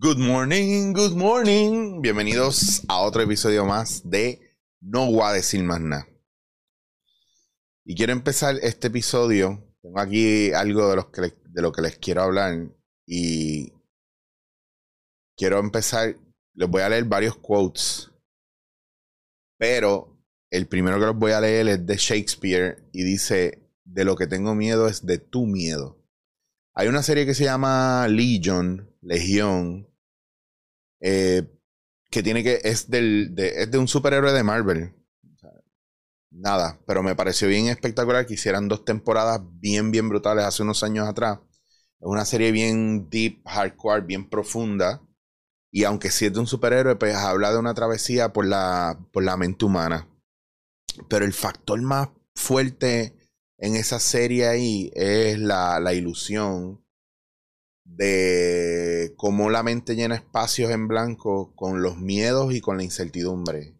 Good morning, good morning. Bienvenidos a otro episodio más de No voy a decir más nada. Y quiero empezar este episodio. Tengo aquí algo de, de lo que les quiero hablar. Y quiero empezar. Les voy a leer varios quotes. Pero el primero que los voy a leer es de Shakespeare. Y dice: De lo que tengo miedo es de tu miedo. Hay una serie que se llama Legion, Legión, eh, que tiene que, es, del, de, es de un superhéroe de Marvel. nada, pero me pareció bien espectacular que hicieran dos temporadas bien, bien brutales hace unos años atrás. Es una serie bien deep, hardcore, bien profunda. Y aunque sí es de un superhéroe, pues habla de una travesía por la, por la mente humana. Pero el factor más fuerte en esa serie ahí es la, la ilusión de cómo la mente llena espacios en blanco con los miedos y con la incertidumbre.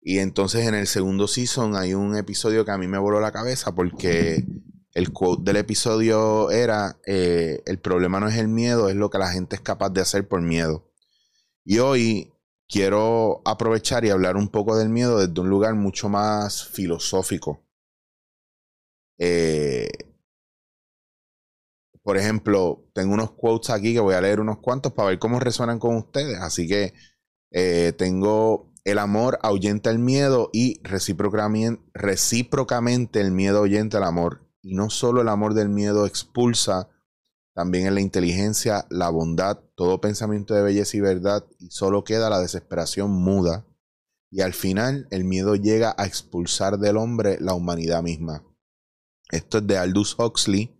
Y entonces en el segundo season hay un episodio que a mí me voló la cabeza porque el quote del episodio era, eh, el problema no es el miedo, es lo que la gente es capaz de hacer por miedo. Y hoy quiero aprovechar y hablar un poco del miedo desde un lugar mucho más filosófico. Eh, por ejemplo, tengo unos quotes aquí que voy a leer unos cuantos para ver cómo resuenan con ustedes. Así que eh, tengo el amor ahuyenta el miedo y recíprocamente, el miedo ahuyenta el amor. Y no solo el amor del miedo expulsa, también en la inteligencia, la bondad, todo pensamiento de belleza y verdad, y solo queda la desesperación muda. Y al final el miedo llega a expulsar del hombre la humanidad misma. Esto es de Aldous Huxley.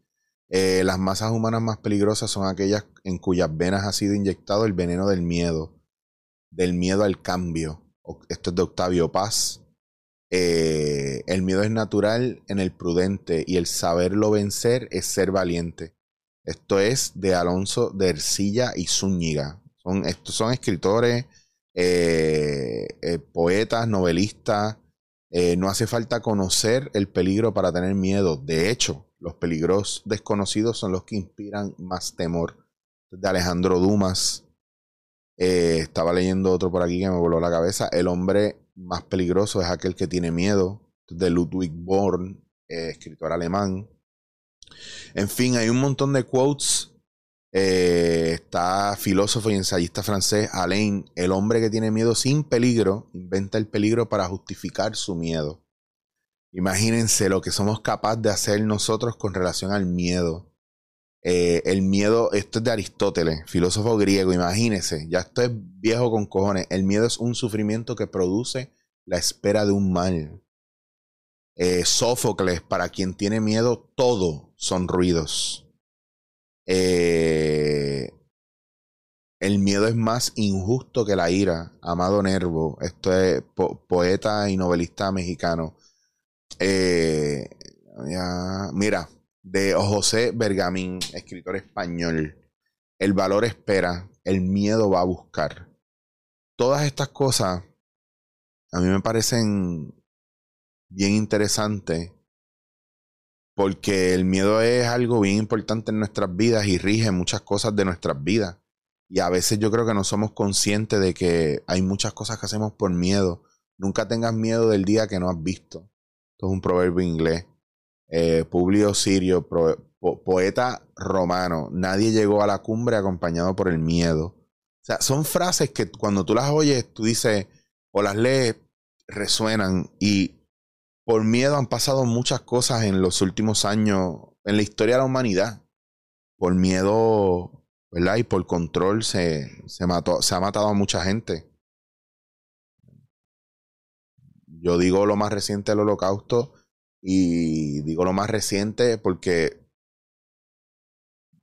Eh, las masas humanas más peligrosas son aquellas en cuyas venas ha sido inyectado el veneno del miedo, del miedo al cambio. Esto es de Octavio Paz. Eh, el miedo es natural en el prudente y el saberlo vencer es ser valiente. Esto es de Alonso de Ercilla y Zúñiga. Son, estos son escritores, eh, poetas, novelistas, eh, no hace falta conocer el peligro para tener miedo. De hecho, los peligros desconocidos son los que inspiran más temor. De Alejandro Dumas. Eh, estaba leyendo otro por aquí que me voló la cabeza. El hombre más peligroso es aquel que tiene miedo. De Ludwig Born, eh, escritor alemán. En fin, hay un montón de quotes eh, está filósofo y ensayista francés Alain, el hombre que tiene miedo sin peligro, inventa el peligro para justificar su miedo. Imagínense lo que somos capaces de hacer nosotros con relación al miedo. Eh, el miedo, esto es de Aristóteles, filósofo griego, imagínense, ya esto es viejo con cojones. El miedo es un sufrimiento que produce la espera de un mal. Eh, Sófocles, para quien tiene miedo, todo son ruidos. Eh, el miedo es más injusto que la ira. Amado Nervo, esto es poeta y novelista mexicano. Eh, mira, de José Bergamín, escritor español. El valor espera, el miedo va a buscar. Todas estas cosas a mí me parecen bien interesantes porque el miedo es algo bien importante en nuestras vidas y rige muchas cosas de nuestras vidas. Y a veces yo creo que no somos conscientes de que hay muchas cosas que hacemos por miedo. Nunca tengas miedo del día que no has visto. Esto es un proverbio inglés. Eh, Publio Sirio, poeta romano. Nadie llegó a la cumbre acompañado por el miedo. O sea, son frases que cuando tú las oyes, tú dices o las lees, resuenan y por miedo han pasado muchas cosas en los últimos años en la historia de la humanidad. Por miedo, ¿verdad? Y por control se, se, mató, se ha matado a mucha gente. Yo digo lo más reciente del holocausto y digo lo más reciente porque,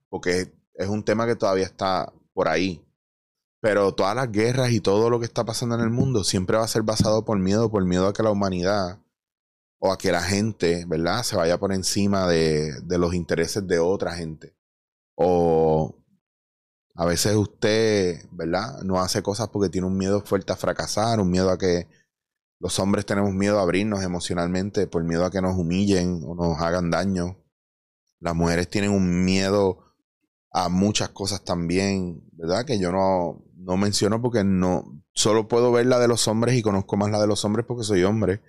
porque es un tema que todavía está por ahí. Pero todas las guerras y todo lo que está pasando en el mundo siempre va a ser basado por miedo, por miedo a que la humanidad o a que la gente, ¿verdad? Se vaya por encima de, los intereses de otra gente. O a veces usted, ¿verdad? No hace cosas porque tiene un miedo fuerte a fracasar, un miedo a que los hombres tenemos miedo a abrirnos emocionalmente por miedo a que nos humillen o nos hagan daño. Las mujeres tienen un miedo a muchas cosas también, ¿verdad? Que yo no, no menciono porque no, solo puedo ver la de los hombres y conozco más la de los hombres porque soy hombre.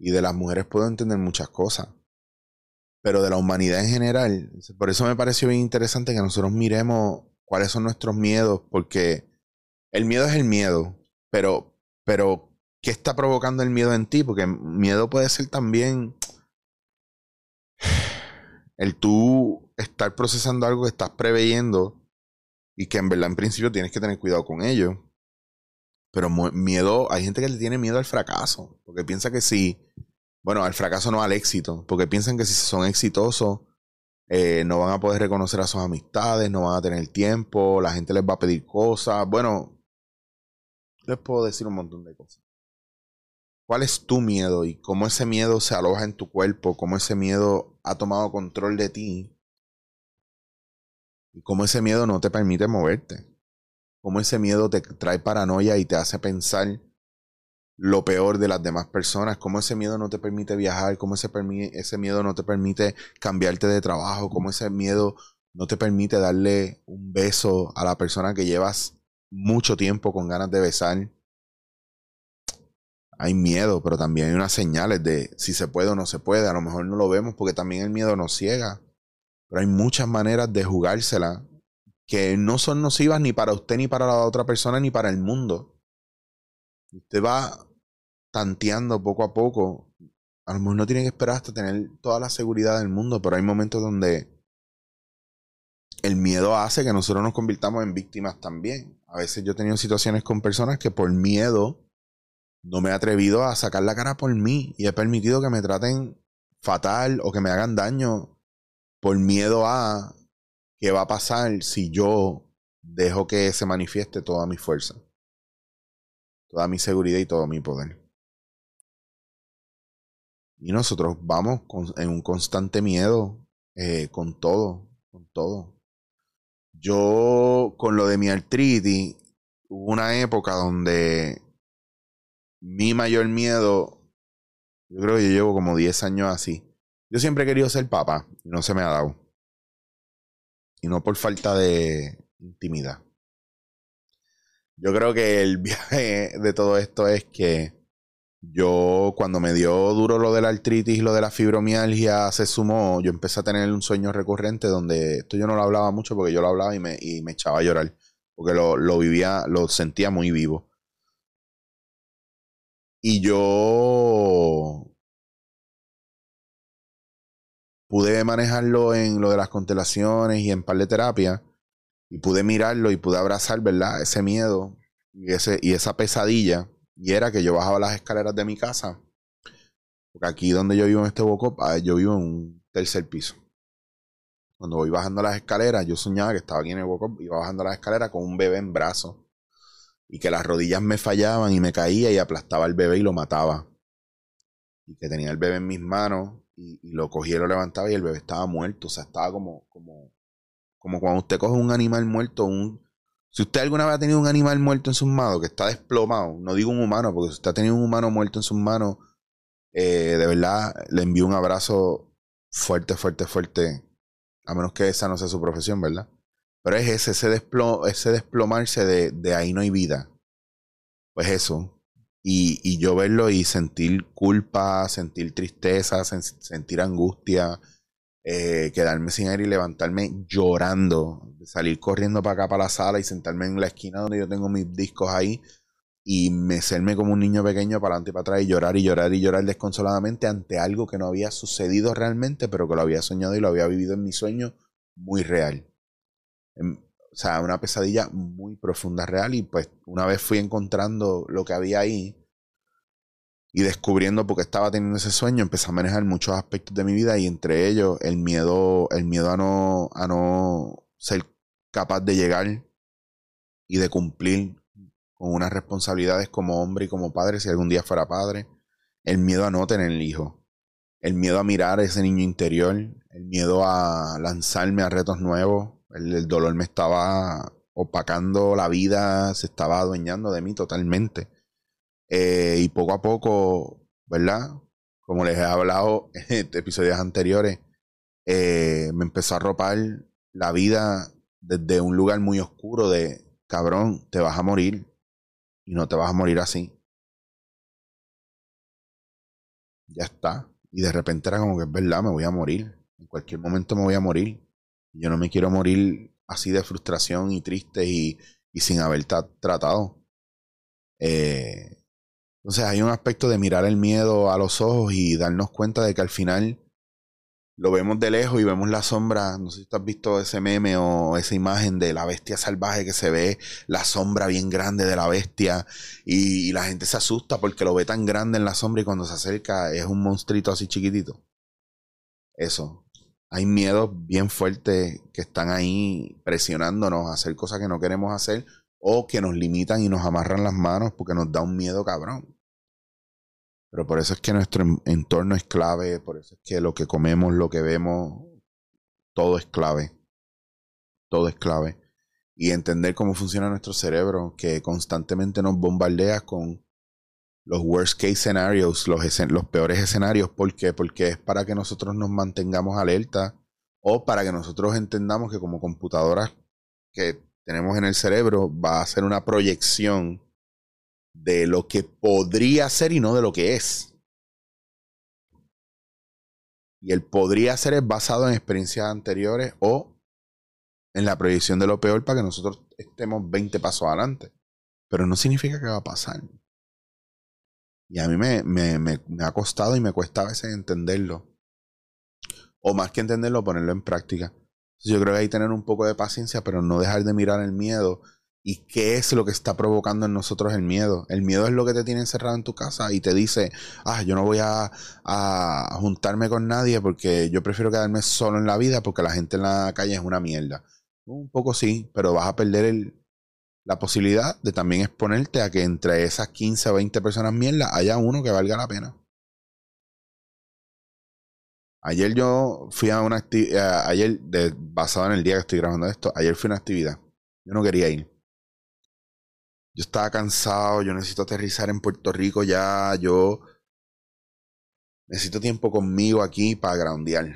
Y de las mujeres puedo entender muchas cosas. Pero de la humanidad en general, por eso me pareció bien interesante que nosotros miremos cuáles son nuestros miedos, porque el miedo es el miedo, pero, pero, ¿qué está provocando el miedo en ti? Porque miedo puede ser también el tú estar procesando algo que estás preveyendo y que en verdad en principio tienes que tener cuidado con ello. Pero miedo, hay gente que le tiene miedo al fracaso, porque piensa que si, bueno, al fracaso no al éxito, porque piensan que si son exitosos, eh, no van a poder reconocer a sus amistades, no van a tener tiempo, la gente les va a pedir cosas. Bueno, les puedo decir un montón de cosas. ¿Cuál es tu miedo y cómo ese miedo se aloja en tu cuerpo? ¿Cómo ese miedo ha tomado control de ti? Y cómo ese miedo no te permite moverte. Cómo ese miedo te trae paranoia y te hace pensar lo peor de las demás personas. Cómo ese miedo no te permite viajar. Cómo ese, ese miedo no te permite cambiarte de trabajo. Cómo ese miedo no te permite darle un beso a la persona que llevas mucho tiempo con ganas de besar hay miedo, pero también hay unas señales de si se puede o no se puede. A lo mejor no lo vemos porque también el miedo nos ciega. Pero hay muchas maneras de jugársela que no son nocivas ni para usted, ni para la otra persona, ni para el mundo. Usted va tanteando poco a poco. A lo mejor no tiene que esperar hasta tener toda la seguridad del mundo, pero hay momentos donde el miedo hace que nosotros nos convirtamos en víctimas también. A veces yo he tenido situaciones con personas que por miedo no me he atrevido a sacar la cara por mí y he permitido que me traten fatal o que me hagan daño por miedo a qué va a pasar si yo dejo que se manifieste toda mi fuerza, toda mi seguridad y todo mi poder. Y nosotros vamos en un constante miedo eh, con todo, con todo. Yo con lo de mi artritis, hubo una época donde mi mayor miedo, yo creo que yo llevo como 10 años así. Yo siempre he querido ser papá y no se me ha dado. Y no por falta de intimidad. Yo creo que el viaje de todo esto es que yo cuando me dio duro lo de la artritis lo de la fibromialgia se sumó, yo empecé a tener un sueño recurrente donde esto yo no lo hablaba mucho porque yo lo hablaba y me, y me echaba a llorar, porque lo, lo vivía, lo sentía muy vivo. Y yo pude manejarlo en lo de las constelaciones y en par de terapia. Y pude mirarlo y pude abrazar, ¿verdad? Ese miedo y, ese, y esa pesadilla. Y era que yo bajaba las escaleras de mi casa. Porque aquí donde yo vivo en este boco, ah, yo vivo en un tercer piso. Cuando voy bajando las escaleras, yo soñaba que estaba aquí en el Wocop, iba bajando las escaleras con un bebé en brazos y que las rodillas me fallaban y me caía y aplastaba al bebé y lo mataba. Y que tenía el bebé en mis manos y, lo cogía y lo levantaba y el bebé estaba muerto. O sea, estaba como, como, como cuando usted coge un animal muerto, un, si usted alguna vez ha tenido un animal muerto en sus manos que está desplomado, no digo un humano, porque si usted ha tenido un humano muerto en sus manos, eh, de verdad le envío un abrazo fuerte, fuerte, fuerte. A menos que esa no sea su profesión, ¿verdad? Pero es ese, ese, ese desplomarse de, ahí no hay vida. Pues eso. Y, y yo verlo y sentir culpa, sentir tristeza, sentir angustia, eh, quedarme sin aire y levantarme llorando, salir corriendo para acá, para la sala y sentarme en la esquina donde yo tengo mis discos ahí y mecerme como un niño pequeño para adelante y para atrás y llorar y llorar y llorar desconsoladamente ante algo que no había sucedido realmente, pero que lo había soñado y lo había vivido en mi sueño muy real. Em, o sea, una pesadilla muy profunda, real. Y pues una vez fui encontrando lo que había ahí y descubriendo porque estaba teniendo ese sueño, empecé a manejar muchos aspectos de mi vida y entre ellos el miedo, el miedo a no, a no ser capaz de llegar y de cumplir con unas responsabilidades como hombre y como padre si algún día fuera padre. El miedo a no tener el hijo. El miedo a mirar a ese niño interior. El miedo a lanzarme a retos nuevos el, dolor me estaba opacando la vida, se estaba adueñando de mí totalmente. Eh, y poco a poco, ¿verdad? Como les he hablado en episodios anteriores, eh, me empezó a ropar la vida desde un lugar muy oscuro de, cabrón, te vas a morir y no te vas a morir así. Ya está. Y de repente era como que es verdad, me voy a morir. En cualquier momento me voy a morir. Yo no me quiero morir así de frustración y triste y, y sin haber tratado. Eh, entonces hay un aspecto de mirar el miedo a los ojos y darnos cuenta de que al final lo vemos de lejos y vemos la sombra. No sé si tú has visto ese meme o esa imagen de la bestia salvaje que se ve la sombra bien grande de la bestia y, la gente se asusta porque lo ve tan grande en la sombra y cuando se acerca es un monstruito así chiquitito. Eso. Hay miedos bien fuertes que están ahí presionándonos a hacer cosas que no queremos hacer o que nos limitan y nos amarran las manos porque nos da un miedo cabrón. Pero por eso es que nuestro entorno es clave, por eso es que lo que comemos, lo que vemos, todo es clave. Todo es clave. Y entender cómo funciona nuestro cerebro, que constantemente nos bombardea con los worst case scenarios, los, peores escenarios. ¿Por qué? Porque es para que nosotros nos mantengamos alerta o para que nosotros entendamos que como computadoras que tenemos en el cerebro va a ser una proyección de lo que podría ser y no de lo que es. Y el podría ser es basado en experiencias anteriores o en la proyección de lo peor para que nosotros estemos 20 pasos adelante. Pero no significa que va a pasar. Y a mí me, me, me, ha costado y me cuesta a veces entenderlo. O más que entenderlo, ponerlo en práctica. Yo creo que hay que tener un poco de paciencia, pero no dejar de mirar el miedo ¿Y qué es lo que está provocando en nosotros el miedo? El miedo es lo que te tiene encerrado en tu casa y te dice, ah, yo no voy a, juntarme con nadie porque yo prefiero quedarme solo en la vida porque la gente en la calle es una mierda. Un poco sí, pero vas a perder la posibilidad de también exponerte a que entre esas 15 o 20 personas mierda haya uno que valga la pena. Ayer yo fui a una actividad, ayer, basado en el día que estoy grabando esto, ayer fui a una actividad. Yo no quería ir yo estaba cansado, yo necesito aterrizar en Puerto Rico ya, yo necesito tiempo conmigo aquí para groundear.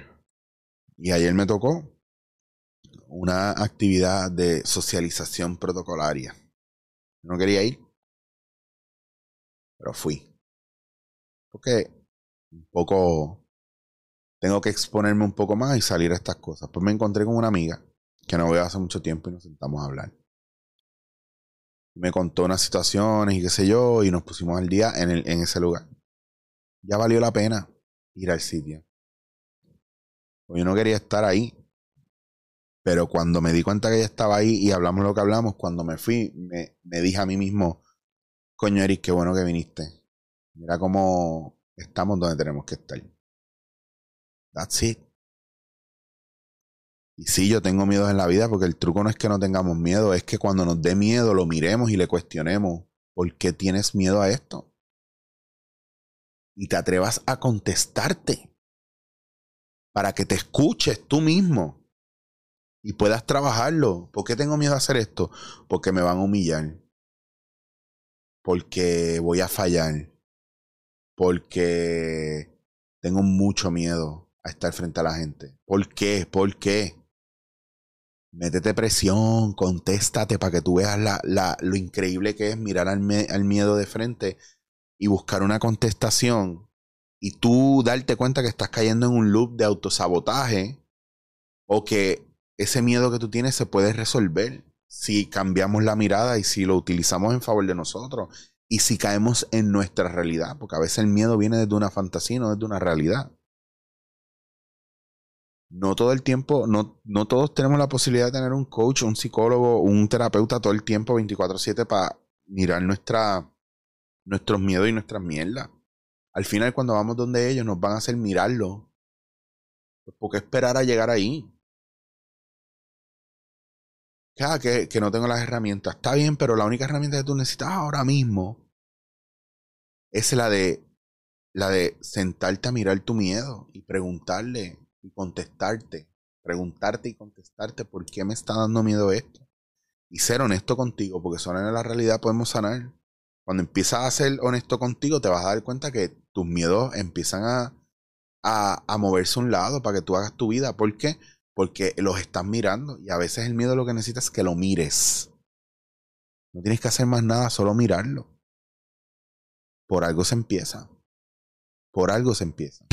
Y ayer me tocó una actividad de socialización protocolaria. No quería ir, pero fui. Porque un poco tengo que exponerme un poco más y salir a estas cosas. Pues me encontré con una amiga que no veo hace mucho tiempo y nos sentamos a hablar me contó unas situaciones y qué sé yo, y nos pusimos al día en, el, en ese lugar. Ya valió la pena ir al sitio. Pues yo no quería estar ahí. Pero cuando me di cuenta que ella estaba ahí y hablamos lo que hablamos, cuando me fui, me, me dije a mí mismo, coño Eric, qué bueno que viniste. Mira cómo estamos donde tenemos que estar. That's it. Y sí, yo tengo miedo en la vida porque el truco no es que no tengamos miedo, es que cuando nos dé miedo lo miremos y le cuestionemos, ¿por qué tienes miedo a esto? Y te atrevas a contestarte para que te escuches tú mismo y puedas trabajarlo. ¿Por qué tengo miedo a hacer esto? Porque me van a humillar. Porque voy a fallar. Porque tengo mucho miedo a estar frente a la gente. ¿Por qué? ¿Por qué? métete presión, contéstate para que tú veas la, la, lo increíble que es mirar al, al, miedo de frente y buscar una contestación y tú darte cuenta que estás cayendo en un loop de autosabotaje o que ese miedo que tú tienes se puede resolver si cambiamos la mirada y si lo utilizamos en favor de nosotros y si caemos en nuestra realidad, porque a veces el miedo viene desde una fantasía, no desde una realidad no todo el tiempo, no, no todos tenemos la posibilidad de tener un coach, un psicólogo, un terapeuta todo el tiempo 24/7 para mirar nuestra, nuestros miedos y nuestras mierdas. Al final, cuando vamos donde ellos, nos van a hacer mirarlo. Pues, ¿Por qué esperar a llegar ahí? Cada que, no tengo las herramientas. Está bien, pero la única herramienta que tú necesitas ahora mismo es la de la de sentarte a mirar tu miedo y preguntarle y contestarte, preguntarte y contestarte por qué me está dando miedo esto. Y ser honesto contigo, porque solo en la realidad podemos sanar. Cuando empiezas a ser honesto contigo, te vas a dar cuenta que tus miedos empiezan a, a, a moverse a un lado para que tú hagas tu vida. ¿Por qué? Porque los estás mirando y a veces el miedo lo que necesitas es que lo mires. No tienes que hacer más nada, solo mirarlo. Por algo se empieza. Por algo se empieza.